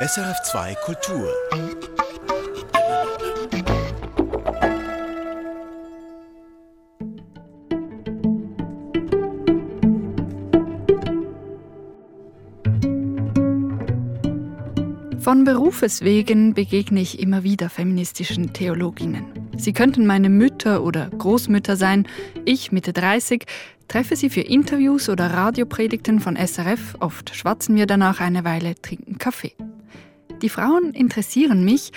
SRF2 Kultur. Von Berufes wegen begegne ich immer wieder feministischen Theologinnen. Sie könnten meine Mütter oder Großmütter sein. Ich, Mitte 30, treffe sie für Interviews oder Radiopredigten von SRF. Oft schwatzen wir danach eine Weile, trinken Kaffee. Die Frauen interessieren mich,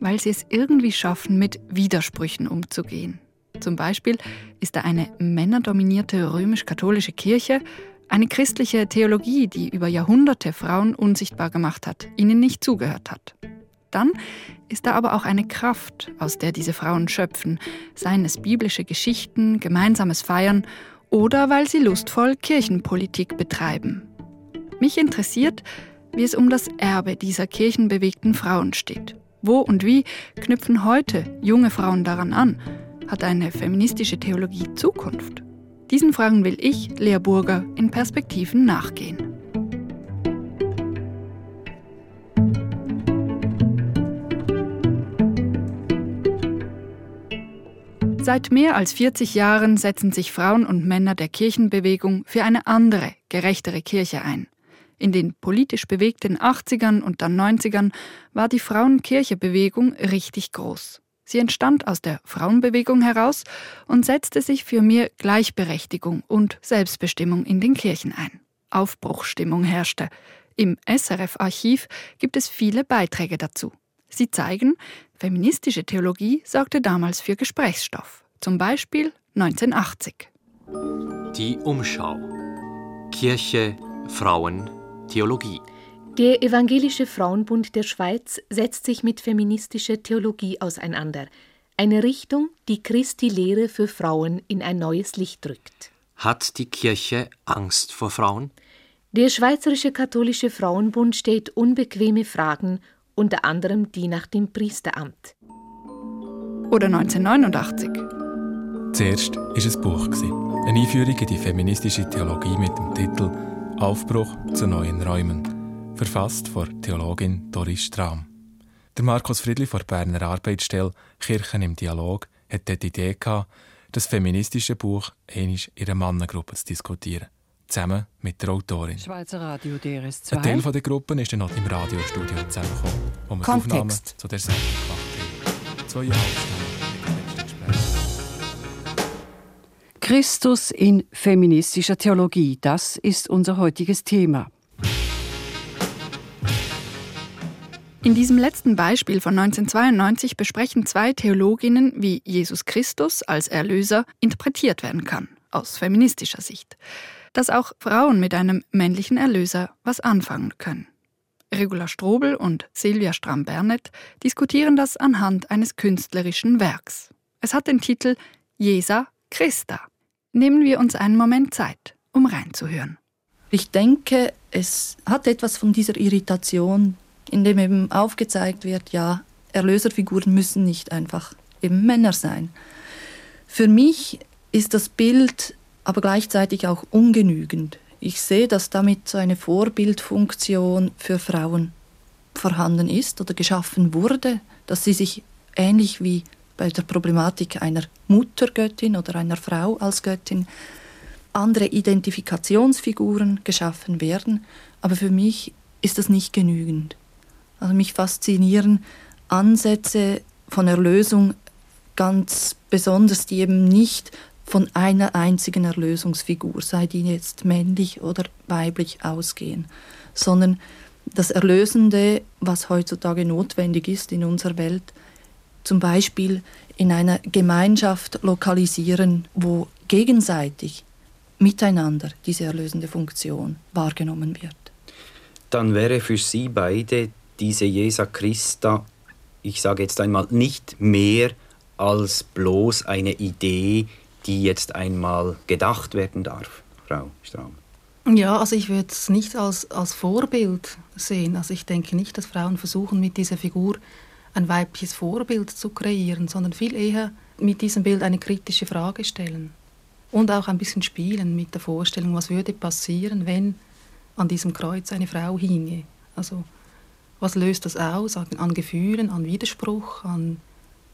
weil sie es irgendwie schaffen, mit Widersprüchen umzugehen. Zum Beispiel ist da eine männerdominierte römisch-katholische Kirche, eine christliche Theologie, die über Jahrhunderte Frauen unsichtbar gemacht hat, ihnen nicht zugehört hat. Dann ist da aber auch eine Kraft, aus der diese Frauen schöpfen, seien es biblische Geschichten, gemeinsames Feiern oder weil sie lustvoll Kirchenpolitik betreiben. Mich interessiert, wie es um das Erbe dieser kirchenbewegten Frauen steht. Wo und wie knüpfen heute junge Frauen daran an? Hat eine feministische Theologie Zukunft? Diesen Fragen will ich, Lea Burger, in Perspektiven nachgehen. Seit mehr als 40 Jahren setzen sich Frauen und Männer der Kirchenbewegung für eine andere, gerechtere Kirche ein. In den politisch bewegten 80ern und dann 90ern war die Frauenkirchebewegung richtig groß. Sie entstand aus der Frauenbewegung heraus und setzte sich für mehr Gleichberechtigung und Selbstbestimmung in den Kirchen ein. Aufbruchstimmung herrschte. Im SRF-Archiv gibt es viele Beiträge dazu. Sie zeigen, feministische Theologie sorgte damals für Gesprächsstoff. Zum Beispiel 1980. Die Umschau. Kirche, Frauen, Theologie. Der Evangelische Frauenbund der Schweiz setzt sich mit feministischer Theologie auseinander. Eine Richtung, die Christi Lehre für Frauen in ein neues Licht drückt. Hat die Kirche Angst vor Frauen? Der Schweizerische Katholische Frauenbund stellt unbequeme Fragen, unter anderem die nach dem Priesteramt. Oder 1989. Zuerst war es ein Buch. Eine Einführung in die feministische Theologie mit dem Titel Aufbruch zu neuen Räumen, verfasst von Theologin Doris Strahm. Der Markus Friedli von der Berner Arbeitsstelle Kirchen im Dialog hat dort die Idee gehabt, das feministische Buch einmal in einer Mannengruppe zu diskutieren, zusammen mit der Autorin. Schweizer Radio DRS2. Ein Teil der Gruppe ist dann noch im Radiostudio zusammengekommen, wo wir Kontext. die Aufnahmen zu der Sendung gemacht haben. Zweieinhalb Stunden Christus in feministischer Theologie, das ist unser heutiges Thema. In diesem letzten Beispiel von 1992 besprechen zwei Theologinnen, wie Jesus Christus als Erlöser interpretiert werden kann, aus feministischer Sicht. Dass auch Frauen mit einem männlichen Erlöser was anfangen können. Regula Strobel und Silvia Stramm-Bernet diskutieren das anhand eines künstlerischen Werks. Es hat den Titel Jesa Christa. Nehmen wir uns einen Moment Zeit, um reinzuhören. Ich denke, es hat etwas von dieser Irritation, in dem eben aufgezeigt wird, ja, Erlöserfiguren müssen nicht einfach eben Männer sein. Für mich ist das Bild aber gleichzeitig auch ungenügend. Ich sehe, dass damit so eine Vorbildfunktion für Frauen vorhanden ist oder geschaffen wurde, dass sie sich ähnlich wie bei der Problematik einer Muttergöttin oder einer Frau als Göttin andere Identifikationsfiguren geschaffen werden. Aber für mich ist das nicht genügend. Also mich faszinieren Ansätze von Erlösung ganz besonders, die eben nicht von einer einzigen Erlösungsfigur, sei die jetzt männlich oder weiblich, ausgehen, sondern das Erlösende, was heutzutage notwendig ist in unserer Welt, zum Beispiel in einer Gemeinschaft lokalisieren, wo gegenseitig miteinander diese erlösende Funktion wahrgenommen wird. Dann wäre für Sie beide diese Jesa Christa, ich sage jetzt einmal, nicht mehr als bloß eine Idee, die jetzt einmal gedacht werden darf, Frau Strahm. Ja, also ich würde es nicht als, als Vorbild sehen. Also ich denke nicht, dass Frauen versuchen, mit dieser Figur ein weibliches Vorbild zu kreieren, sondern viel eher mit diesem Bild eine kritische Frage stellen. Und auch ein bisschen spielen mit der Vorstellung, was würde passieren, wenn an diesem Kreuz eine Frau hinge. Also Was löst das aus an Gefühlen, an Widerspruch, an,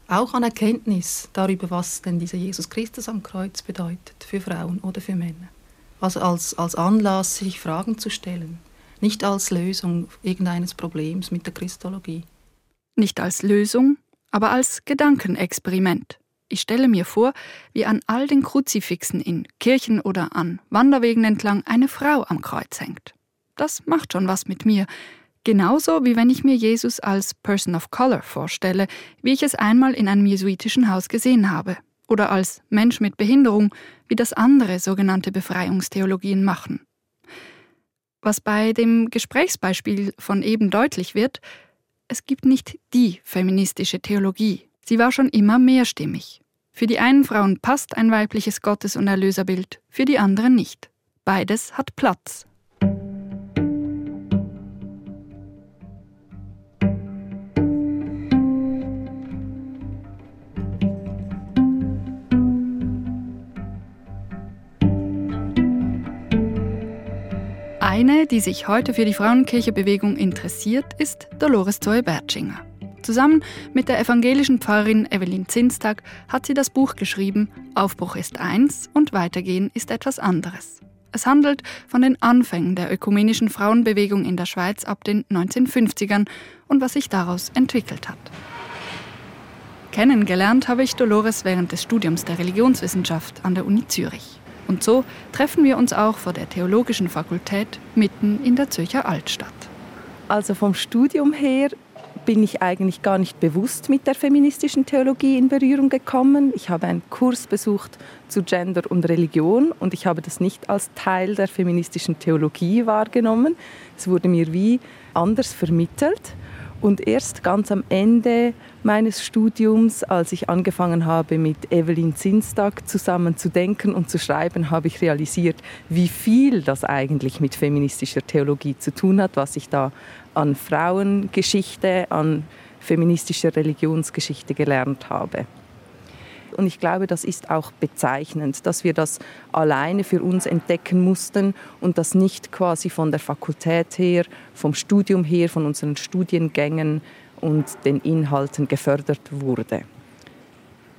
auch an Erkenntnis darüber, was denn dieser Jesus Christus am Kreuz bedeutet für Frauen oder für Männer? Also als, als Anlass, sich Fragen zu stellen, nicht als Lösung irgendeines Problems mit der Christologie. Nicht als Lösung, aber als Gedankenexperiment. Ich stelle mir vor, wie an all den Kruzifixen in Kirchen oder an Wanderwegen entlang eine Frau am Kreuz hängt. Das macht schon was mit mir. Genauso wie wenn ich mir Jesus als Person of Color vorstelle, wie ich es einmal in einem jesuitischen Haus gesehen habe. Oder als Mensch mit Behinderung, wie das andere sogenannte Befreiungstheologien machen. Was bei dem Gesprächsbeispiel von eben deutlich wird, es gibt nicht die feministische Theologie. Sie war schon immer mehrstimmig. Für die einen Frauen passt ein weibliches Gottes- und Erlöserbild, für die anderen nicht. Beides hat Platz. Eine, die sich heute für die Frauenkirchebewegung interessiert, ist Dolores Zoe Bertschinger. Zusammen mit der evangelischen Pfarrerin Evelyn Zinstag hat sie das Buch geschrieben Aufbruch ist eins und Weitergehen ist etwas anderes. Es handelt von den Anfängen der ökumenischen Frauenbewegung in der Schweiz ab den 1950ern und was sich daraus entwickelt hat. Kennengelernt habe ich Dolores während des Studiums der Religionswissenschaft an der Uni Zürich. Und so treffen wir uns auch vor der Theologischen Fakultät mitten in der Zürcher Altstadt. Also vom Studium her bin ich eigentlich gar nicht bewusst mit der feministischen Theologie in Berührung gekommen. Ich habe einen Kurs besucht zu Gender und Religion und ich habe das nicht als Teil der feministischen Theologie wahrgenommen. Es wurde mir wie anders vermittelt. Und erst ganz am Ende meines Studiums, als ich angefangen habe, mit Evelyn Zinstag zusammen zu denken und zu schreiben, habe ich realisiert, wie viel das eigentlich mit feministischer Theologie zu tun hat, was ich da an Frauengeschichte, an feministischer Religionsgeschichte gelernt habe. Und ich glaube, das ist auch bezeichnend, dass wir das alleine für uns entdecken mussten und das nicht quasi von der Fakultät her, vom Studium her, von unseren Studiengängen und den Inhalten gefördert wurde.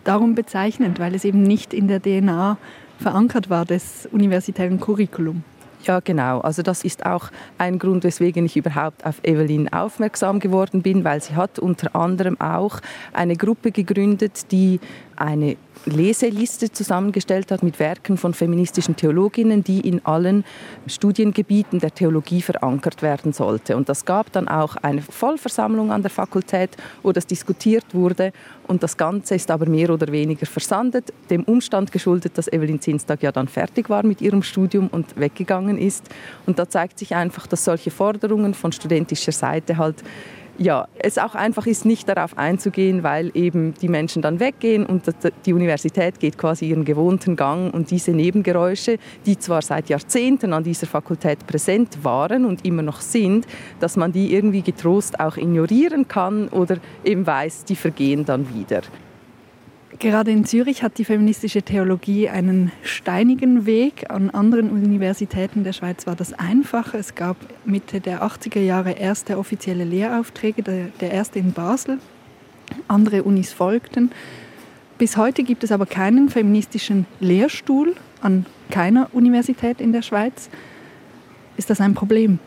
Darum bezeichnend, weil es eben nicht in der DNA verankert war des universitären Curriculum. Ja, genau. Also das ist auch ein Grund, weswegen ich überhaupt auf Evelyn aufmerksam geworden bin, weil sie hat unter anderem auch eine Gruppe gegründet, die eine Leseliste zusammengestellt hat mit Werken von feministischen Theologinnen, die in allen Studiengebieten der Theologie verankert werden sollte. Und das gab dann auch eine Vollversammlung an der Fakultät, wo das diskutiert wurde. Und das Ganze ist aber mehr oder weniger versandet, dem Umstand geschuldet, dass Evelyn Zinstag ja dann fertig war mit ihrem Studium und weggegangen ist. Und da zeigt sich einfach, dass solche Forderungen von studentischer Seite halt ja, es auch einfach ist, nicht darauf einzugehen, weil eben die Menschen dann weggehen und die Universität geht quasi ihren gewohnten Gang und diese Nebengeräusche, die zwar seit Jahrzehnten an dieser Fakultät präsent waren und immer noch sind, dass man die irgendwie getrost auch ignorieren kann oder eben weiß, die vergehen dann wieder. Gerade in Zürich hat die feministische Theologie einen steinigen Weg. An anderen Universitäten der Schweiz war das einfacher. Es gab Mitte der 80er Jahre erste offizielle Lehraufträge, der erste in Basel. Andere Unis folgten. Bis heute gibt es aber keinen feministischen Lehrstuhl an keiner Universität in der Schweiz. Ist das ein Problem?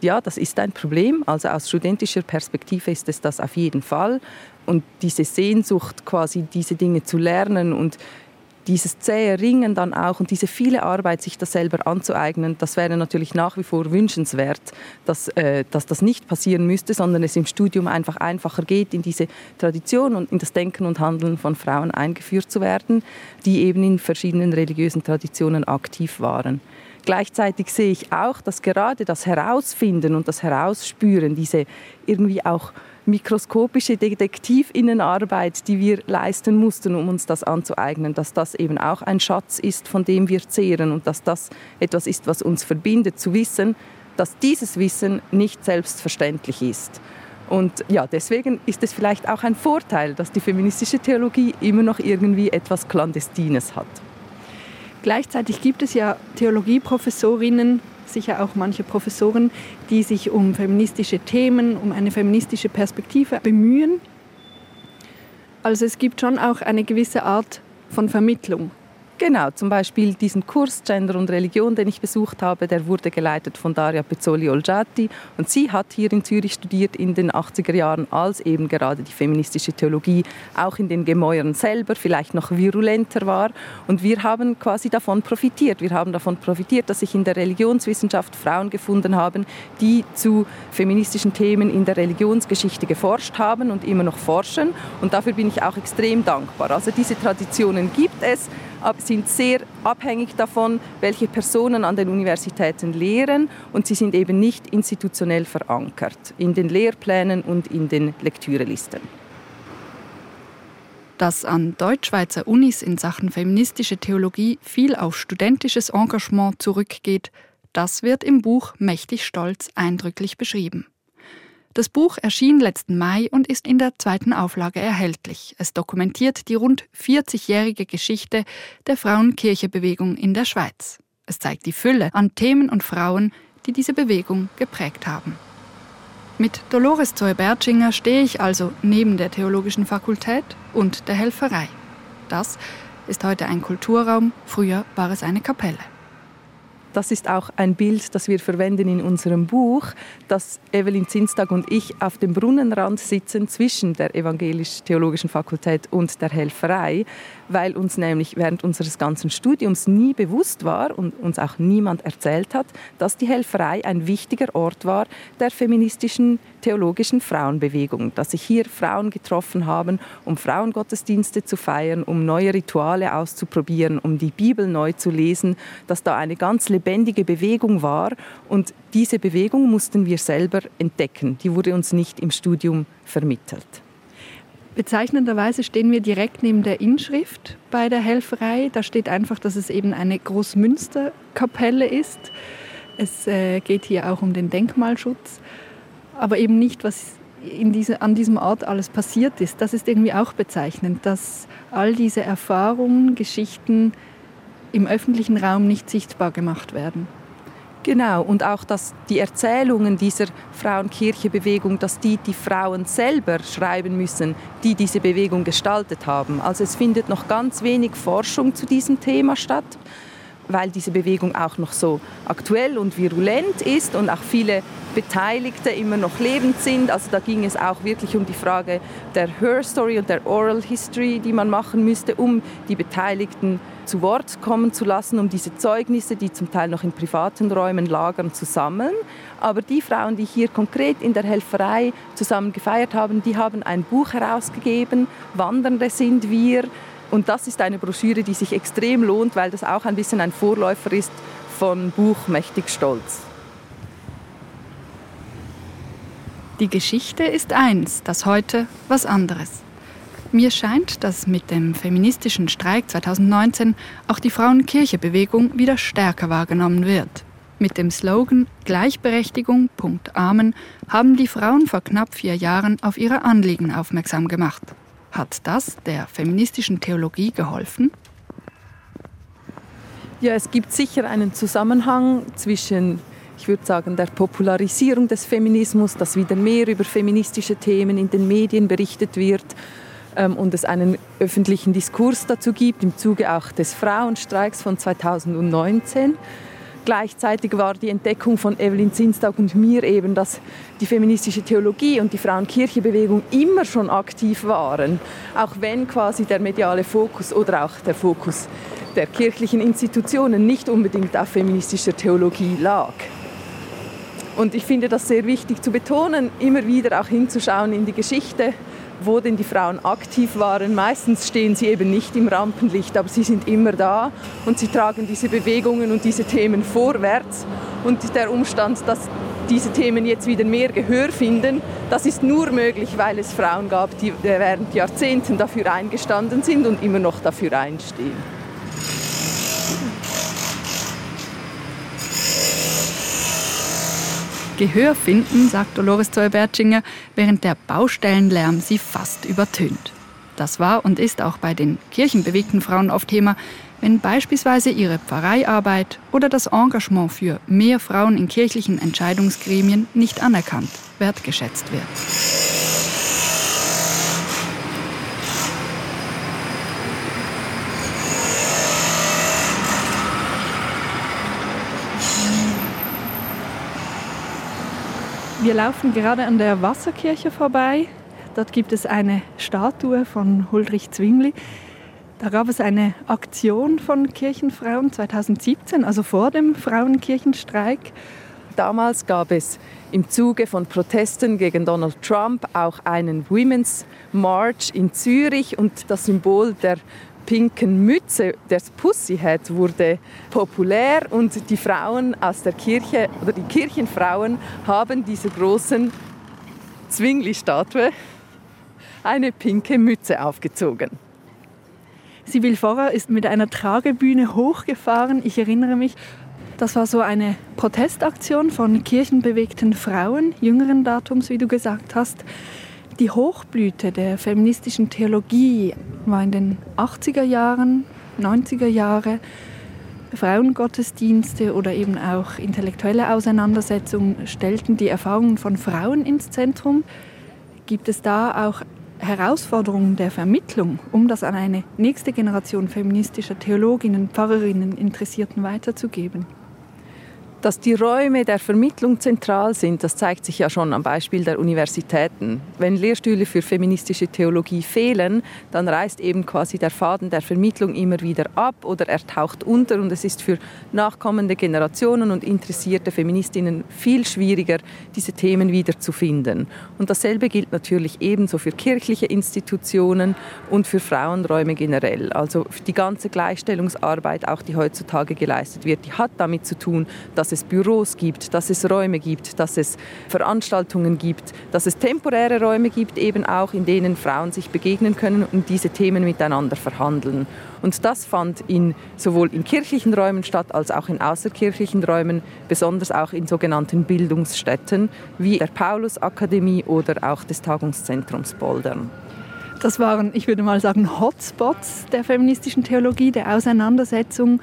Ja, das ist ein Problem. Also aus studentischer Perspektive ist es das auf jeden Fall. Und diese Sehnsucht, quasi diese Dinge zu lernen und dieses zähe Ringen dann auch und diese viele Arbeit, sich das selber anzueignen, das wäre natürlich nach wie vor wünschenswert, dass, äh, dass das nicht passieren müsste, sondern es im Studium einfach einfacher geht, in diese Tradition und in das Denken und Handeln von Frauen eingeführt zu werden, die eben in verschiedenen religiösen Traditionen aktiv waren. Gleichzeitig sehe ich auch, dass gerade das Herausfinden und das Herausspüren, diese irgendwie auch mikroskopische Detektivinnenarbeit, die wir leisten mussten, um uns das anzueignen, dass das eben auch ein Schatz ist, von dem wir zehren und dass das etwas ist, was uns verbindet, zu wissen, dass dieses Wissen nicht selbstverständlich ist. Und ja, deswegen ist es vielleicht auch ein Vorteil, dass die feministische Theologie immer noch irgendwie etwas Klandestines hat. Gleichzeitig gibt es ja Theologieprofessorinnen, sicher auch manche Professoren, die sich um feministische Themen, um eine feministische Perspektive bemühen. Also es gibt schon auch eine gewisse Art von Vermittlung. Genau, zum Beispiel diesen Kurs Gender und Religion, den ich besucht habe, der wurde geleitet von Daria Pezzoli-Olgiati und sie hat hier in Zürich studiert in den 80er Jahren, als eben gerade die feministische Theologie auch in den Gemäuern selber vielleicht noch virulenter war und wir haben quasi davon profitiert. Wir haben davon profitiert, dass sich in der Religionswissenschaft Frauen gefunden haben, die zu feministischen Themen in der Religionsgeschichte geforscht haben und immer noch forschen und dafür bin ich auch extrem dankbar. Also diese Traditionen gibt es, sind sehr abhängig davon, welche Personen an den Universitäten lehren und sie sind eben nicht institutionell verankert in den Lehrplänen und in den Lektürelisten. Dass an Deutschschweizer Unis in Sachen feministische Theologie viel auf studentisches Engagement zurückgeht, das wird im Buch Mächtig Stolz eindrücklich beschrieben. Das Buch erschien letzten Mai und ist in der zweiten Auflage erhältlich. Es dokumentiert die rund 40-jährige Geschichte der Frauenkirchebewegung in der Schweiz. Es zeigt die Fülle an Themen und Frauen, die diese Bewegung geprägt haben. Mit Dolores Zoe-Bertschinger stehe ich also neben der Theologischen Fakultät und der Helferei. Das ist heute ein Kulturraum, früher war es eine Kapelle. Das ist auch ein Bild, das wir verwenden in unserem Buch, dass Evelyn Zinstag und ich auf dem Brunnenrand sitzen zwischen der Evangelisch-Theologischen Fakultät und der Helferei, weil uns nämlich während unseres ganzen Studiums nie bewusst war und uns auch niemand erzählt hat, dass die Helferei ein wichtiger Ort war der feministischen theologischen Frauenbewegung, dass sich hier Frauen getroffen haben, um Frauengottesdienste zu feiern, um neue Rituale auszuprobieren, um die Bibel neu zu lesen, dass da eine ganz lebendige Bewegung war und diese Bewegung mussten wir selber entdecken. Die wurde uns nicht im Studium vermittelt. Bezeichnenderweise stehen wir direkt neben der Inschrift bei der Helferei. Da steht einfach, dass es eben eine Großmünsterkapelle ist. Es äh, geht hier auch um den Denkmalschutz aber eben nicht, was diese, an diesem Ort alles passiert ist. Das ist irgendwie auch bezeichnend, dass all diese Erfahrungen, Geschichten im öffentlichen Raum nicht sichtbar gemacht werden. Genau, und auch, dass die Erzählungen dieser Frauenkirchebewegung, dass die die Frauen selber schreiben müssen, die diese Bewegung gestaltet haben. Also es findet noch ganz wenig Forschung zu diesem Thema statt weil diese Bewegung auch noch so aktuell und virulent ist und auch viele Beteiligte immer noch lebend sind. Also da ging es auch wirklich um die Frage der Her Story und der Oral History, die man machen müsste, um die Beteiligten zu Wort kommen zu lassen, um diese Zeugnisse, die zum Teil noch in privaten Räumen lagern, zu sammeln. Aber die Frauen, die hier konkret in der Helferei zusammen gefeiert haben, die haben ein Buch herausgegeben, Wandernde sind wir, und das ist eine Broschüre, die sich extrem lohnt, weil das auch ein bisschen ein Vorläufer ist von Buch Mächtig Stolz. Die Geschichte ist eins, das heute was anderes. Mir scheint, dass mit dem feministischen Streik 2019 auch die Frauenkirchebewegung wieder stärker wahrgenommen wird. Mit dem Slogan Gleichberechtigung. Amen haben die Frauen vor knapp vier Jahren auf ihre Anliegen aufmerksam gemacht. Hat das der feministischen Theologie geholfen? Ja, es gibt sicher einen Zusammenhang zwischen, ich würde sagen, der Popularisierung des Feminismus, dass wieder mehr über feministische Themen in den Medien berichtet wird ähm, und es einen öffentlichen Diskurs dazu gibt, im Zuge auch des Frauenstreiks von 2019 Gleichzeitig war die Entdeckung von Evelyn Zinstag und mir eben, dass die feministische Theologie und die Frauenkirchebewegung immer schon aktiv waren, auch wenn quasi der mediale Fokus oder auch der Fokus der kirchlichen Institutionen nicht unbedingt auf feministischer Theologie lag. Und ich finde das sehr wichtig zu betonen, immer wieder auch hinzuschauen in die Geschichte wo denn die Frauen aktiv waren. Meistens stehen sie eben nicht im Rampenlicht, aber sie sind immer da und sie tragen diese Bewegungen und diese Themen vorwärts. Und der Umstand, dass diese Themen jetzt wieder mehr Gehör finden, das ist nur möglich, weil es Frauen gab, die während Jahrzehnten dafür eingestanden sind und immer noch dafür einstehen. Gehör finden, sagt Dolores Zoll-Bertschinger, während der Baustellenlärm sie fast übertönt. Das war und ist auch bei den kirchenbewegten Frauen oft Thema, wenn beispielsweise ihre Pfarreiarbeit oder das Engagement für mehr Frauen in kirchlichen Entscheidungsgremien nicht anerkannt, wertgeschätzt wird. Wir laufen gerade an der Wasserkirche vorbei. Dort gibt es eine Statue von Huldrych Zwingli. Da gab es eine Aktion von Kirchenfrauen 2017, also vor dem Frauenkirchenstreik. Damals gab es im Zuge von Protesten gegen Donald Trump auch einen Women's March in Zürich und das Symbol der pinken Mütze, das Pussyhead, wurde populär und die Frauen aus der Kirche oder die Kirchenfrauen haben dieser großen Zwingli-Statue eine pinke Mütze aufgezogen. Sibyl Vorrer ist mit einer Tragebühne hochgefahren. Ich erinnere mich, das war so eine Protestaktion von kirchenbewegten Frauen, jüngeren Datums, wie du gesagt hast. Die Hochblüte der feministischen Theologie war in den 80er Jahren, 90er Jahre. Frauengottesdienste oder eben auch intellektuelle Auseinandersetzungen stellten die Erfahrungen von Frauen ins Zentrum. Gibt es da auch Herausforderungen der Vermittlung, um das an eine nächste Generation feministischer Theologinnen, Pfarrerinnen, Interessierten weiterzugeben? Dass die Räume der Vermittlung zentral sind, das zeigt sich ja schon am Beispiel der Universitäten. Wenn Lehrstühle für feministische Theologie fehlen, dann reißt eben quasi der Faden der Vermittlung immer wieder ab oder er taucht unter und es ist für nachkommende Generationen und interessierte Feministinnen viel schwieriger, diese Themen wieder zu finden. Und dasselbe gilt natürlich ebenso für kirchliche Institutionen und für Frauenräume generell. Also die ganze Gleichstellungsarbeit, auch die heutzutage geleistet wird, die hat damit zu tun, dass dass es Büros gibt, dass es Räume gibt, dass es Veranstaltungen gibt, dass es temporäre Räume gibt, eben auch, in denen Frauen sich begegnen können und diese Themen miteinander verhandeln. Und das fand in, sowohl in kirchlichen Räumen statt als auch in außerkirchlichen Räumen, besonders auch in sogenannten Bildungsstätten wie der Paulusakademie oder auch des Tagungszentrums Boldern. Das waren, ich würde mal sagen, Hotspots der feministischen Theologie, der Auseinandersetzung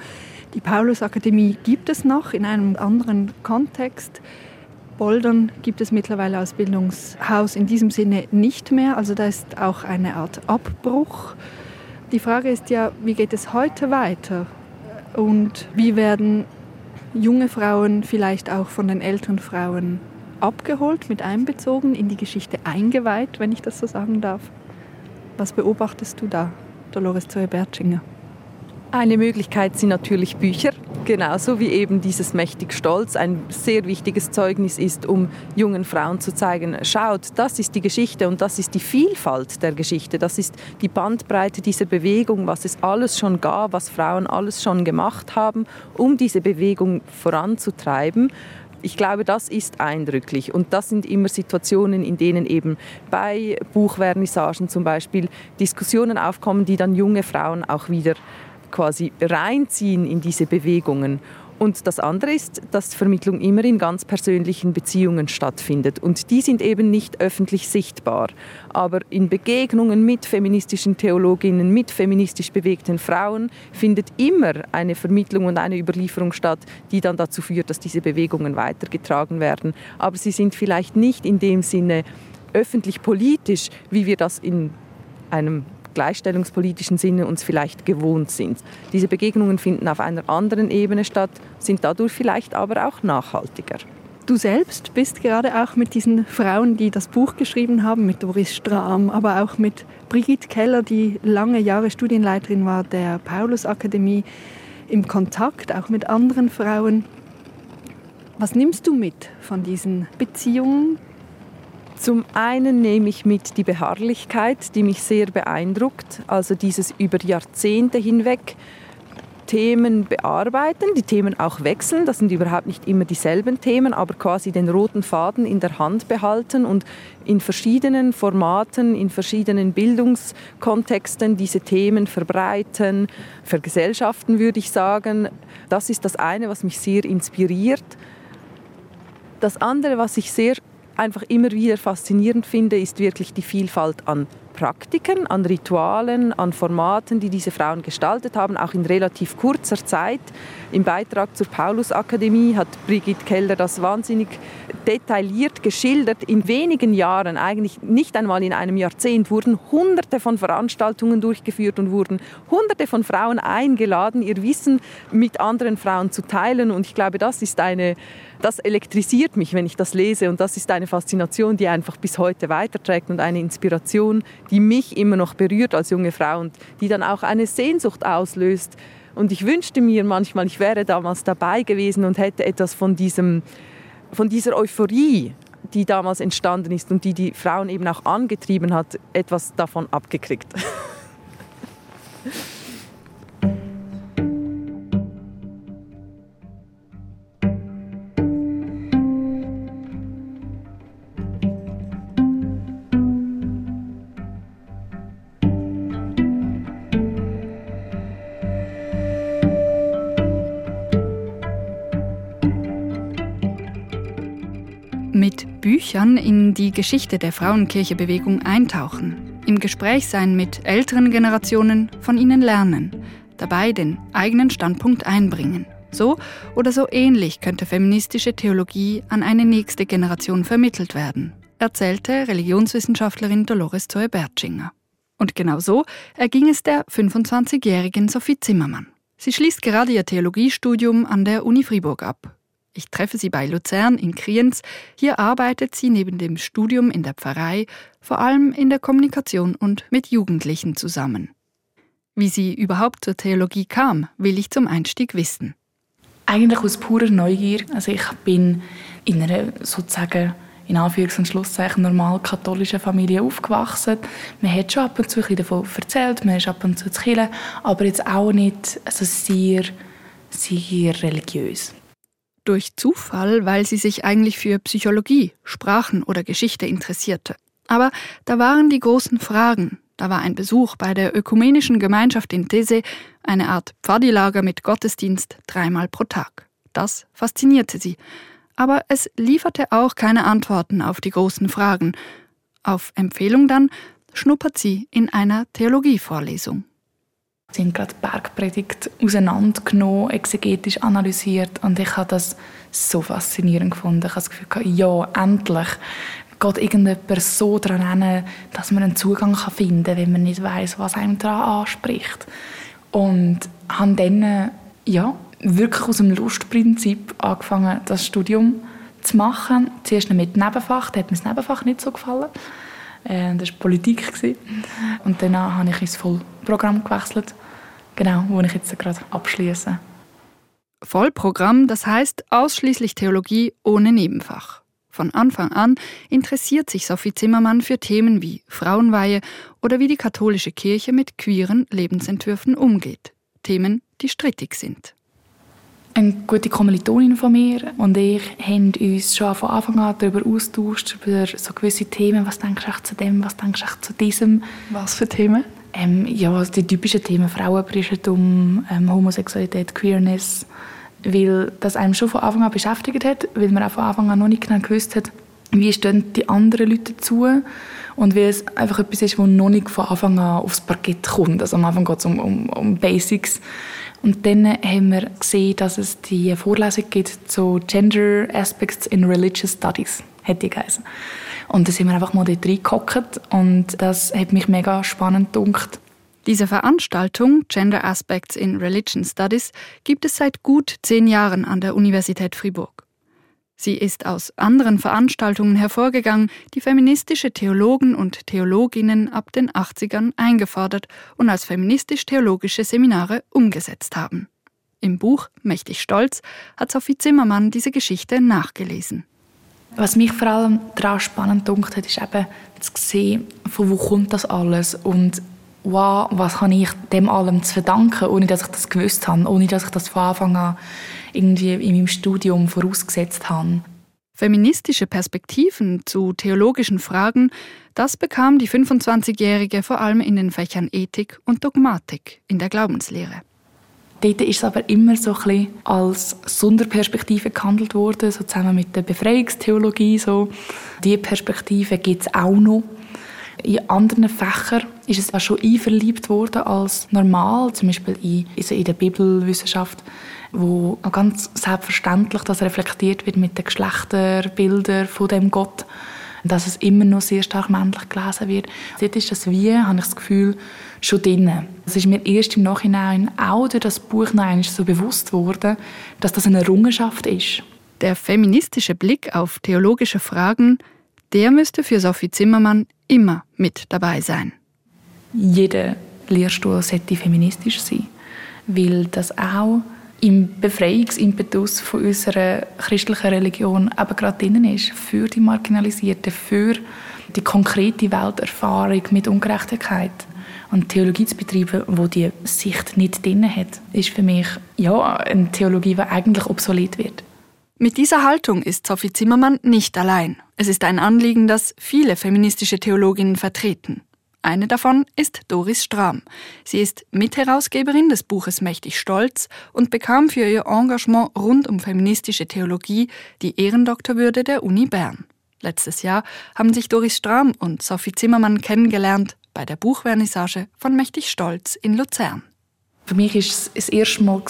die Paulusakademie gibt es noch in einem anderen Kontext. Boldern gibt es mittlerweile als Bildungshaus in diesem Sinne nicht mehr. Also da ist auch eine Art Abbruch. Die Frage ist ja, wie geht es heute weiter? Und wie werden junge Frauen vielleicht auch von den älteren Frauen abgeholt, mit einbezogen, in die Geschichte eingeweiht, wenn ich das so sagen darf? Was beobachtest du da, Dolores Zoe-Bertschinger? Eine Möglichkeit sind natürlich Bücher, genauso wie eben dieses Mächtig Stolz ein sehr wichtiges Zeugnis ist, um jungen Frauen zu zeigen, schaut, das ist die Geschichte und das ist die Vielfalt der Geschichte, das ist die Bandbreite dieser Bewegung, was es alles schon gab, was Frauen alles schon gemacht haben, um diese Bewegung voranzutreiben. Ich glaube, das ist eindrücklich. Und das sind immer Situationen, in denen eben bei Buchvernissagen zum Beispiel Diskussionen aufkommen, die dann junge Frauen auch wieder quasi reinziehen in diese Bewegungen. Und das andere ist, dass Vermittlung immer in ganz persönlichen Beziehungen stattfindet. Und die sind eben nicht öffentlich sichtbar. Aber in Begegnungen mit feministischen Theologinnen, mit feministisch bewegten Frauen findet immer eine Vermittlung und eine Überlieferung statt, die dann dazu führt, dass diese Bewegungen weitergetragen werden. Aber sie sind vielleicht nicht in dem Sinne öffentlich politisch, wie wir das in einem gleichstellungspolitischen Sinne uns vielleicht gewohnt sind. Diese Begegnungen finden auf einer anderen Ebene statt, sind dadurch vielleicht aber auch nachhaltiger. Du selbst bist gerade auch mit diesen Frauen, die das Buch geschrieben haben, mit Doris Strahm, aber auch mit Brigitte Keller, die lange Jahre Studienleiterin war der Paulusakademie, im Kontakt, auch mit anderen Frauen. Was nimmst du mit von diesen Beziehungen, zum einen nehme ich mit die Beharrlichkeit, die mich sehr beeindruckt, also dieses über Jahrzehnte hinweg Themen bearbeiten, die Themen auch wechseln, das sind überhaupt nicht immer dieselben Themen, aber quasi den roten Faden in der Hand behalten und in verschiedenen Formaten, in verschiedenen Bildungskontexten diese Themen verbreiten, vergesellschaften würde ich sagen. Das ist das eine, was mich sehr inspiriert. Das andere, was ich sehr einfach immer wieder faszinierend finde, ist wirklich die Vielfalt an Praktiken, an Ritualen, an Formaten, die diese Frauen gestaltet haben, auch in relativ kurzer Zeit. Im Beitrag zur Paulusakademie hat Brigitte Keller das wahnsinnig detailliert geschildert. In wenigen Jahren, eigentlich nicht einmal in einem Jahrzehnt, wurden hunderte von Veranstaltungen durchgeführt und wurden hunderte von Frauen eingeladen, ihr Wissen mit anderen Frauen zu teilen. Und ich glaube, das ist eine das elektrisiert mich, wenn ich das lese. Und das ist eine Faszination, die einfach bis heute weiterträgt und eine Inspiration, die mich immer noch berührt als junge Frau und die dann auch eine Sehnsucht auslöst. Und ich wünschte mir manchmal, ich wäre damals dabei gewesen und hätte etwas von, diesem, von dieser Euphorie, die damals entstanden ist und die die Frauen eben auch angetrieben hat, etwas davon abgekriegt. Büchern in die Geschichte der Frauenkirchebewegung eintauchen, im Gespräch sein mit älteren Generationen, von ihnen lernen, dabei den eigenen Standpunkt einbringen. So oder so ähnlich könnte feministische Theologie an eine nächste Generation vermittelt werden, erzählte Religionswissenschaftlerin Dolores Zoe-Bertschinger. Und genau so erging es der 25-jährigen Sophie Zimmermann. Sie schließt gerade ihr Theologiestudium an der Uni Fribourg ab ich treffe sie bei Luzern in Kriens. Hier arbeitet sie neben dem Studium in der Pfarrei vor allem in der Kommunikation und mit Jugendlichen zusammen. Wie sie überhaupt zur Theologie kam, will ich zum Einstieg wissen. Eigentlich aus purer Neugier. Also ich bin in einer sozusagen in Anführungs- und Schlusszeichen normal katholischen Familie aufgewachsen. Man hat schon ab und zu ein davon erzählt, man ist ab und zu zu Kirche, aber jetzt auch nicht also sehr, sehr religiös durch Zufall, weil sie sich eigentlich für Psychologie, Sprachen oder Geschichte interessierte. Aber da waren die großen Fragen. Da war ein Besuch bei der ökumenischen Gemeinschaft in These, eine Art Pfadilager mit Gottesdienst dreimal pro Tag. Das faszinierte sie. Aber es lieferte auch keine Antworten auf die großen Fragen. Auf Empfehlung dann schnuppert sie in einer Theologievorlesung. Sie haben gerade Bergpredigt auseinandergenommen, exegetisch analysiert und ich habe das so faszinierend gefunden. Ich habe das Gefühl, ja, endlich geht irgendjemand so daran hin, dass man einen Zugang finden kann, wenn man nicht weiß, was einem daran anspricht. Und habe dann ja, wirklich aus dem Lustprinzip angefangen, das Studium zu machen. Zuerst mit Nebenfach, da hat mir das Nebenfach nicht so gefallen. Äh, das war Politik. Und danach habe ich ins Vollprogramm gewechselt, genau, wo ich jetzt gerade abschließe. Vollprogramm, das heißt ausschließlich Theologie ohne Nebenfach. Von Anfang an interessiert sich Sophie Zimmermann für Themen wie Frauenweihe oder wie die katholische Kirche mit queeren Lebensentwürfen umgeht. Themen, die strittig sind. Eine gute Kommilitonin von mir und ich haben uns schon von Anfang an darüber austauscht, über so gewisse Themen. Was denkst du zu dem, was denkst du zu diesem? Was für Themen? Ähm, ja, die typischen Themen Frauenprischentum, ähm, Homosexualität, Queerness, weil das einem schon von Anfang an beschäftigt hat, weil man auch von Anfang an noch nicht genau gewusst hat, wie stehen die anderen Leute dazu und weil es einfach etwas ist, das noch nicht von Anfang an aufs Parkett kommt. Also am Anfang geht es um, um, um Basics und dann haben wir gesehen, dass es die Vorlesung gibt zu Gender Aspects in Religious Studies, hätte ich geheißen. Und da sind wir einfach mal dort reingehockt und das hat mich mega spannend gedacht. Diese Veranstaltung Gender Aspects in Religion Studies gibt es seit gut zehn Jahren an der Universität Fribourg. Sie ist aus anderen Veranstaltungen hervorgegangen, die feministische Theologen und Theologinnen ab den 80ern eingefordert und als feministisch-theologische Seminare umgesetzt haben. Im Buch Mächtig Stolz hat Sophie Zimmermann diese Geschichte nachgelesen. Was mich vor allem daran spannend dunkt ist eben zu sehen, von wo kommt das alles und wow, was habe ich dem allem zu verdanken, ohne dass ich das gewusst habe, ohne dass ich das von Anfang an irgendwie in meinem Studium vorausgesetzt habe. Feministische Perspektiven zu theologischen Fragen, das bekam die 25-Jährige vor allem in den Fächern Ethik und Dogmatik in der Glaubenslehre. Dort ist es aber immer so ein bisschen als Sonderperspektive gehandelt worden, so zusammen mit der Befreiungstheologie. So. Diese Perspektive gibt es auch noch. In anderen Fächern ist es auch schon einverliebt worden als normal, zum Beispiel in, also in der Bibelwissenschaft, wo auch ganz selbstverständlich das reflektiert wird mit den Geschlechterbildern von dem Gott dass es immer noch sehr stark männlich gelesen wird. Dort ist das Wie, habe ich das Gefühl, schon drin. Es ist mir erst im Nachhinein auch durch das Buch noch so bewusst worden, dass das eine Errungenschaft ist. Der feministische Blick auf theologische Fragen, der müsste für Sophie Zimmermann immer mit dabei sein. Jeder Lehrstuhl sollte feministisch sein, weil das auch im Befreiungsimpetus von unserer christlichen Religion eben gerade drin ist, für die Marginalisierten, für die konkrete Welterfahrung mit Ungerechtigkeit. Und Theologie zu betreiben, wo die Sicht nicht drin hat, ist für mich ja, eine Theologie, die eigentlich obsolet wird. Mit dieser Haltung ist Sophie Zimmermann nicht allein. Es ist ein Anliegen, das viele feministische Theologinnen vertreten. Eine davon ist Doris Strahm. Sie ist Mitherausgeberin des Buches Mächtig Stolz und bekam für ihr Engagement rund um feministische Theologie die Ehrendoktorwürde der Uni Bern. Letztes Jahr haben sich Doris Strahm und Sophie Zimmermann kennengelernt bei der Buchvernissage von Mächtig Stolz in Luzern. Für mich war es das erste Mal,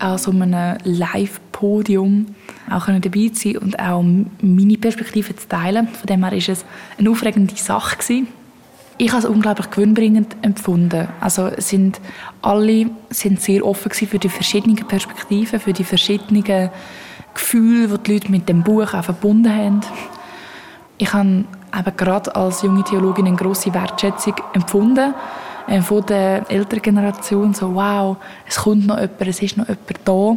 an so einem Live-Podium auch dabei zu sein und auch meine Perspektive zu teilen. Von dem her war es eine aufregende Sache. Gewesen ich habe es unglaublich gewinnbringend empfunden. Also sind alle sind sehr offen für die verschiedenen Perspektiven, für die verschiedenen Gefühle, die die Leute mit dem Buch auch verbunden haben. Ich habe eben gerade als junge Theologin eine grosse Wertschätzung empfunden von der älteren Generation. So, wow, es kommt noch jemand, es ist noch jemand da.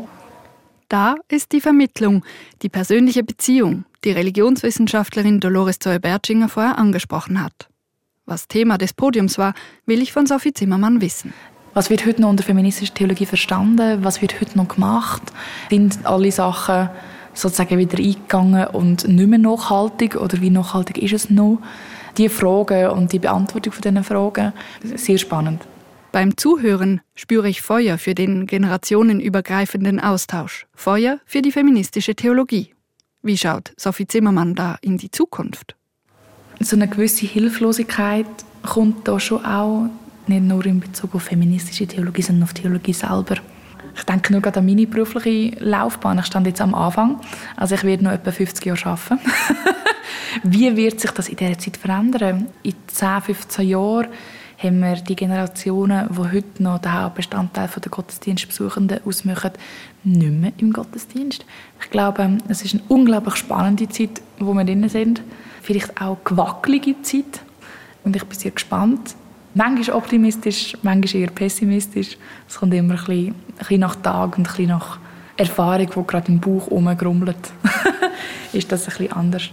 Da ist die Vermittlung, die persönliche Beziehung, die Religionswissenschaftlerin Dolores Zoe-Bertschinger vorher angesprochen hat. Was Thema des Podiums war, will ich von Sophie Zimmermann wissen. Was wird heute noch unter feministischer Theologie verstanden? Was wird heute noch gemacht? Sind alle Sachen sozusagen wieder eingegangen und nicht mehr nachhaltig? Oder wie nachhaltig ist es noch? Die Fragen und die Beantwortung von diesen Fragen, sehr spannend. Beim Zuhören spüre ich Feuer für den generationenübergreifenden Austausch, Feuer für die feministische Theologie. Wie schaut Sophie Zimmermann da in die Zukunft? so eine gewisse Hilflosigkeit kommt da schon auch, nicht nur in Bezug auf feministische Theologie, sondern auf Theologie selber. Ich denke nur gerade an meine berufliche Laufbahn. Ich stand jetzt am Anfang, also ich werde noch etwa 50 Jahre arbeiten. Wie wird sich das in dieser Zeit verändern? In 10, 15 Jahren haben wir die Generationen, die heute noch den Hauptbestandteil der Gottesdienstbesuchenden ausmachen, nicht mehr im Gottesdienst. Ich glaube, es ist eine unglaublich spannende Zeit, wo wir drin sind vielleicht auch gewackelige Zeit. Und ich bin sehr gespannt. Manchmal optimistisch, manchmal eher pessimistisch. Es kommt immer ein bisschen, ein bisschen nach Tag und ein bisschen nach Erfahrung, die gerade im Bauch rumgrummelt. ist das ein bisschen anders.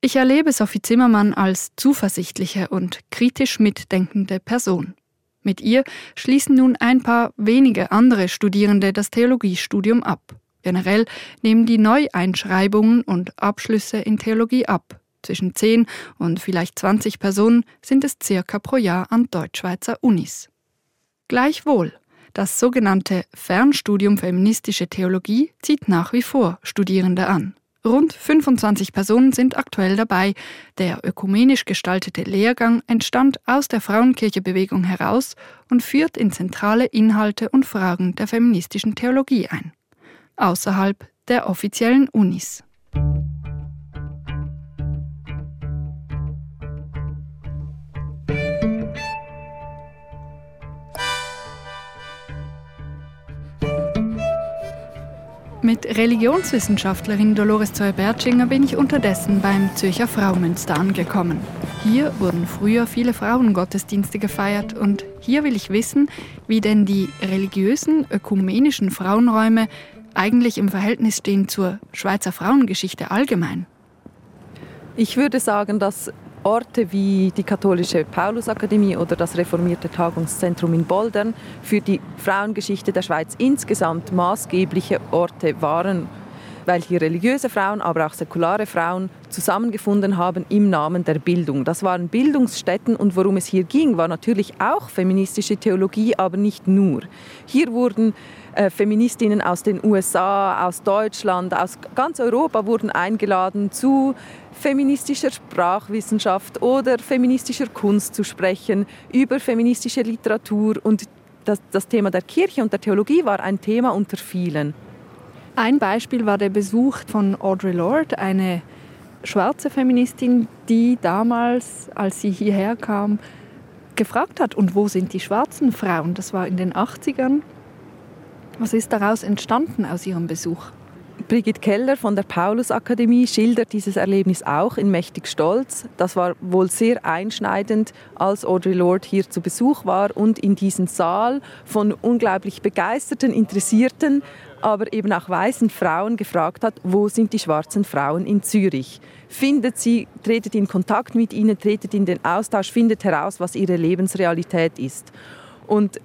Ich erlebe Sophie Zimmermann als zuversichtliche und kritisch mitdenkende Person. Mit ihr schließen nun ein paar wenige andere Studierende das Theologiestudium ab. Generell nehmen die Neueinschreibungen und Abschlüsse in Theologie ab. Zwischen 10 und vielleicht 20 Personen sind es circa pro Jahr an Deutschschweizer Unis. Gleichwohl, das sogenannte Fernstudium feministische Theologie zieht nach wie vor Studierende an. Rund 25 Personen sind aktuell dabei. Der ökumenisch gestaltete Lehrgang entstand aus der Frauenkirchebewegung heraus und führt in zentrale Inhalte und Fragen der feministischen Theologie ein. Außerhalb der offiziellen Unis. Mit Religionswissenschaftlerin Dolores Zoe-Bertschinger bin ich unterdessen beim Zürcher Fraumünster angekommen. Hier wurden früher viele Frauengottesdienste gefeiert und hier will ich wissen, wie denn die religiösen, ökumenischen Frauenräume eigentlich im Verhältnis stehen zur Schweizer Frauengeschichte allgemein. Ich würde sagen, dass Orte wie die katholische Paulusakademie oder das reformierte Tagungszentrum in Boldern für die Frauengeschichte der Schweiz insgesamt maßgebliche Orte waren. Weil hier religiöse Frauen, aber auch säkulare Frauen zusammengefunden haben im Namen der Bildung. Das waren Bildungsstätten und worum es hier ging, war natürlich auch feministische Theologie, aber nicht nur. Hier wurden äh, Feministinnen aus den USA, aus Deutschland, aus ganz Europa wurden eingeladen zu feministischer Sprachwissenschaft oder feministischer Kunst zu sprechen, über feministische Literatur und das, das Thema der Kirche und der Theologie war ein Thema unter vielen. Ein Beispiel war der Besuch von Audre Lorde, eine schwarze Feministin, die damals, als sie hierher kam, gefragt hat, und wo sind die schwarzen Frauen? Das war in den 80ern. Was ist daraus entstanden aus ihrem Besuch? Brigitte Keller von der Paulusakademie schildert dieses Erlebnis auch in Mächtig Stolz. Das war wohl sehr einschneidend, als Audre Lorde hier zu Besuch war und in diesen Saal von unglaublich begeisterten, interessierten, aber eben auch weißen Frauen gefragt hat, wo sind die schwarzen Frauen in Zürich? Findet sie, tretet in Kontakt mit ihnen, tretet in den Austausch, findet heraus, was ihre Lebensrealität ist. Und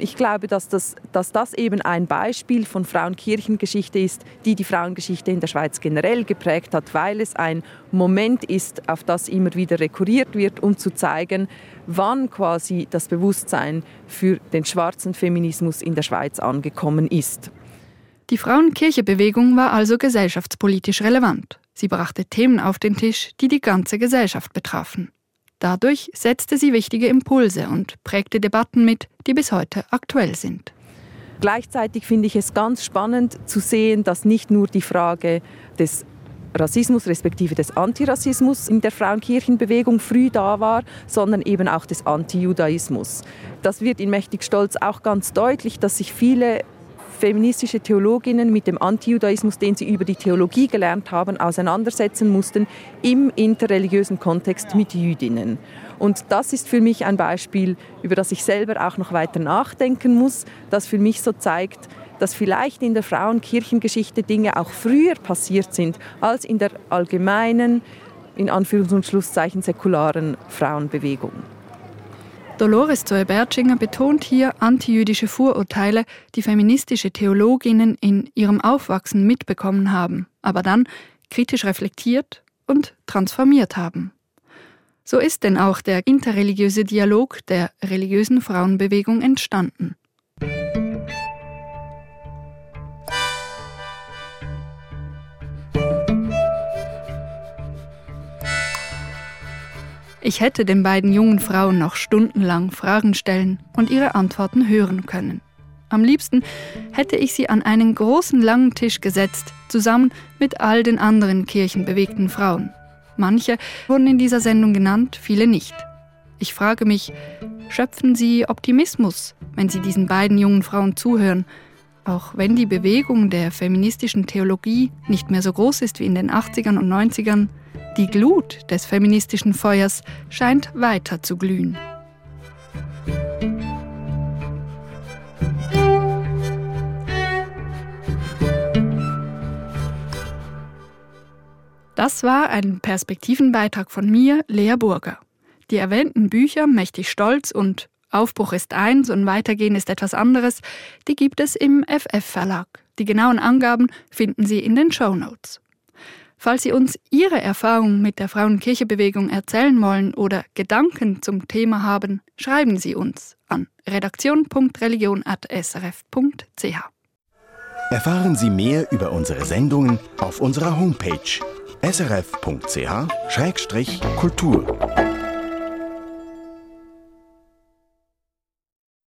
ich glaube, dass das, dass das eben ein Beispiel von Frauenkirchengeschichte ist, die die Frauengeschichte in der Schweiz generell geprägt hat, weil es ein Moment ist, auf das immer wieder rekurriert wird, um zu zeigen, wann quasi das Bewusstsein für den schwarzen Feminismus in der Schweiz angekommen ist. Die Frauenkirchebewegung war also gesellschaftspolitisch relevant. Sie brachte Themen auf den Tisch, die die ganze Gesellschaft betrafen. Dadurch setzte sie wichtige Impulse und prägte Debatten mit, die bis heute aktuell sind. Gleichzeitig finde ich es ganz spannend zu sehen, dass nicht nur die Frage des Rassismus respektive des Antirassismus in der Frauenkirchenbewegung früh da war, sondern eben auch des Antijudaismus. Das wird in Mächtig Stolz auch ganz deutlich, dass sich viele feministische Theologinnen mit dem Antijudaismus, den sie über die Theologie gelernt haben, auseinandersetzen mussten im interreligiösen Kontext mit Jüdinnen. Und das ist für mich ein Beispiel, über das ich selber auch noch weiter nachdenken muss, das für mich so zeigt, dass vielleicht in der Frauenkirchengeschichte Dinge auch früher passiert sind als in der allgemeinen, in Anführungs- und Schlusszeichen säkularen Frauenbewegung. Dolores Zoe-Bertschinger betont hier antijüdische Vorurteile, die feministische Theologinnen in ihrem Aufwachsen mitbekommen haben, aber dann kritisch reflektiert und transformiert haben. So ist denn auch der interreligiöse Dialog der religiösen Frauenbewegung entstanden. Ich hätte den beiden jungen Frauen noch stundenlang Fragen stellen und ihre Antworten hören können. Am liebsten hätte ich sie an einen großen langen Tisch gesetzt, zusammen mit all den anderen kirchenbewegten Frauen. Manche wurden in dieser Sendung genannt, viele nicht. Ich frage mich, schöpfen sie Optimismus, wenn sie diesen beiden jungen Frauen zuhören, auch wenn die Bewegung der feministischen Theologie nicht mehr so groß ist wie in den 80ern und 90ern, die Glut des feministischen Feuers scheint weiter zu glühen. Das war ein Perspektivenbeitrag von mir, Lea Burger. Die erwähnten Bücher Mächtig Stolz und Aufbruch ist eins und Weitergehen ist etwas anderes, die gibt es im FF Verlag. Die genauen Angaben finden Sie in den Show Notes. Falls Sie uns Ihre Erfahrungen mit der Frauenkirchebewegung erzählen wollen oder Gedanken zum Thema haben, schreiben Sie uns an redaktion.religion.srf.ch. Erfahren Sie mehr über unsere Sendungen auf unserer Homepage srf.ch-kultur.